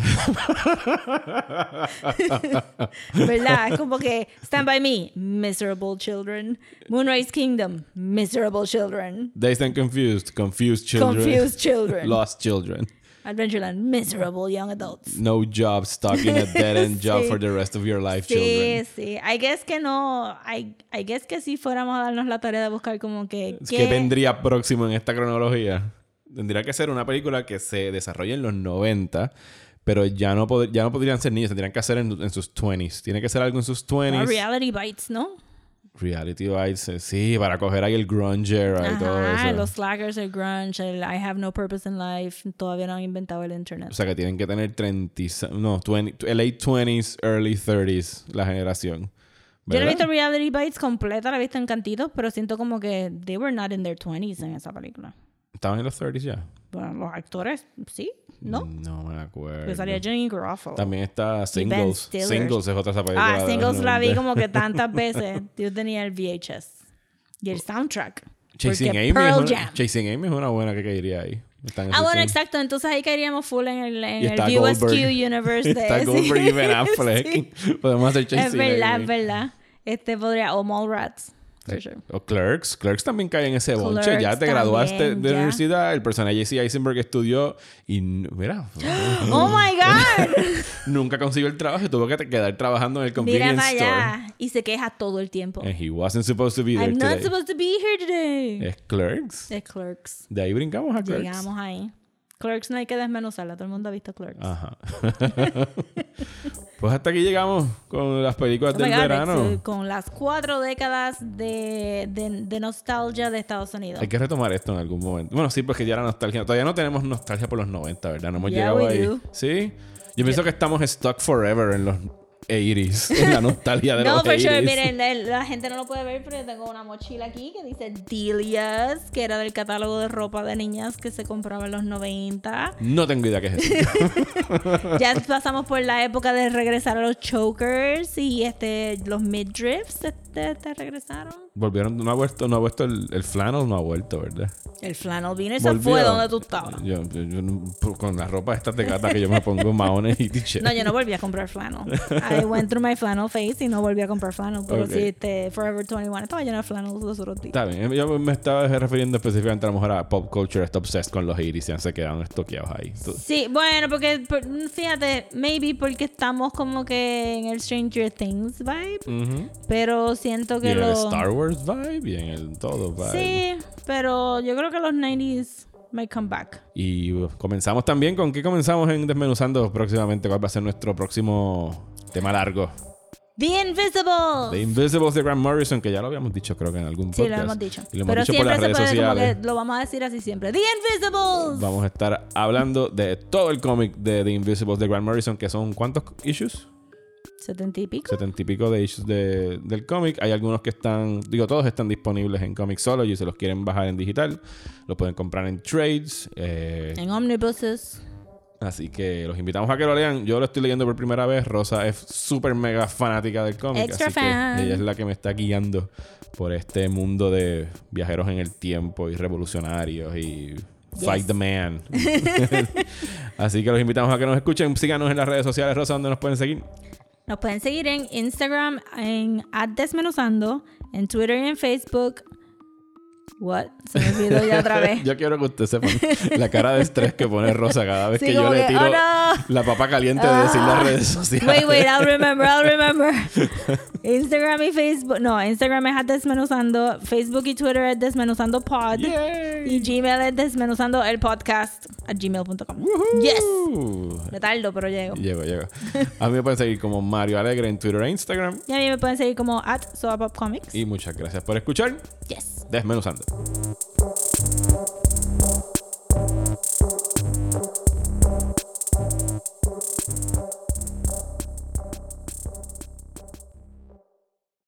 ¿Verdad? Es como que Stand By Me, miserable children. Moonrise Kingdom, miserable children. Dazed and confused. Confused children. Confused children. Lost children. Adventureland, miserable young adults. No job, stuck in a dead end job Sí. for the rest of your life, Sí, children. sí. I guess que no. I, I guess que si fuéramos a darnos la tarea de buscar como que. ¿Qué qué- vendría próximo en esta cronología? Tendría que ser una película que se desarrolle en los 90, pero ya no, pod- ya no podrían ser niños, tendrían que hacer en, en sus 20s. Tiene que ser algo en sus 20s. Ah, reality bites, ¿no? Reality Bites, eh, sí, para coger ahí el grunge y todo eso. los slackers, el grunge, el I have no purpose in life. Todavía no han inventado el internet. O sea que tienen que tener 30, y- no, 20, late 20s, early 30s la generación. Yo no he ¿Verdad? visto Reality Bites completa, la he visto en cantitos, pero siento como que they were not in their 20s en esa película. ¿Estaban en los 30s ya? Bueno, los actores, sí, ¿no? No me acuerdo. Que salía Jenny Garofalo. También está Singles. Singles es otra película. Ah, Singles la vi 90. como que tantas veces. Yo tenía el VHS. Y el soundtrack. Chasing Amy, es una, Jam. Chasing Amy es una buena que caería ahí. Ah, bueno, exacto. Entonces ahí caeríamos full en el, en el Goldberg. universe de Está. Goldberg y Ben Affleck. Podemos hacer Chasing Es verdad, Amy. es verdad. Este podría... O Mallrats. For sure. O Clerks. Clerks también cae en ese bonche. Clerks Ya te graduaste también, de la universidad. El personaje Jesse Eisenberg estudió y mira, ¡Oh, my God! nunca consiguió el trabajo y tuvo que quedar trabajando en el Mira convenience para store. allá. Y se queja todo el tiempo. And he wasn't supposed to be there I'm not today. supposed to be here today. Es Clerks. De Clerks. De ahí brincamos a Clerks. Llegamos ahí. Clerks no hay que desmenuzarla. Todo el mundo ha visto Clerks. Ajá. pues hasta aquí llegamos con las películas Oh del God, verano. con las cuatro décadas de, de, de nostalgia de Estados Unidos. Hay que retomar esto en algún momento. Bueno, sí, porque ya la nostalgia. Todavía no tenemos nostalgia por los 90, ¿verdad? No hemos Yeah, llegado ahí. do. Sí. Yo pienso que estamos stuck forever en los 80s. En la nostalgia de No, los for 80s. sure. Miren, la, la gente no lo puede ver, pero yo tengo una mochila aquí que dice Delia's, que era del catálogo de ropa de niñas que se compraba en los 90. No tengo idea qué es eso. Ya pasamos por la época de regresar a los chokers y este los midriffs este, este regresaron. Volvieron, no ha vuelto, no ha vuelto el, el flannel, no ha vuelto, ¿verdad? El flannel vino y se fue donde tú estabas. Yo, yo- yo no- con la ropa esta de gata que yo me pongo maones y t-shirt. No, yo no volví a comprar flannel. I went through my flannel phase y no volví a comprar flannel. Pero Ok. sí, este, Forever 21 estaba lleno de flannel los otros días. Está bien, yo me estaba refiriendo específicamente a lo mejor a pop culture, está obsessed con los 80s y ya se quedaron estoqueados ahí. Sí, bueno, porque por- fíjate, maybe porque estamos como que en el Stranger Things vibe, pero siento que en el lo... Star Wars vibe y en el todo vibe. Sí, pero yo creo que los 90s might come back. Y comenzamos también con qué comenzamos en Desmenuzando próximamente. ¿Cuál va a ser nuestro próximo tema largo? The Invisible. The Invisibles de Grant Morrison, que ya lo habíamos dicho, creo que en algún Sí, podcast. lo hemos dicho. Y lo hemos pero dicho por siempre las se redes puede como sociales. que lo vamos a decir así siempre. The Invisibles. Vamos a estar hablando de todo el cómic de The Invisibles de Grant Morrison, que son ¿cuántos issues? Setenta y pico. Setenta y pico de issues de- del cómic. Hay algunos que están, digo, todos están disponibles en Comixology. Si los quieren bajar en digital, lo pueden comprar en trades. eh, En omnibuses. Así que los invitamos a que lo lean. Yo lo estoy leyendo por primera vez. Rosa es súper mega fanática del cómic. Extra así fan. que ella es la que me está guiando por este mundo de viajeros en el tiempo y revolucionarios y fight Yes. the man. así que los invitamos a que nos escuchen. Síganos en las redes sociales, Rosa, donde nos pueden seguir. Nos pueden seguir en Instagram en @desmenuzando, en Twitter y en Facebook. What? Se me olvidó ya otra vez. Yo quiero que usted sepa la cara de estrés que pone Rosa cada vez Sí, que yo le que, tiro "Oh, no". la papa caliente de decir las Ah. redes sociales. Wait, wait, I'll remember, I'll remember. Instagram y Facebook. No, Instagram es desmenuzando. Facebook y Twitter es desmenuzando pod. Yay. Y Gmail es desmenuzando el podcast a gmail.com. Yes. Me tardo, pero llego. Llego, llego. A mí me pueden seguir como Mario Alegre en Twitter e Instagram. Y a mí me pueden seguir como at Comics. Y muchas gracias por escuchar. Yes desmenuzando.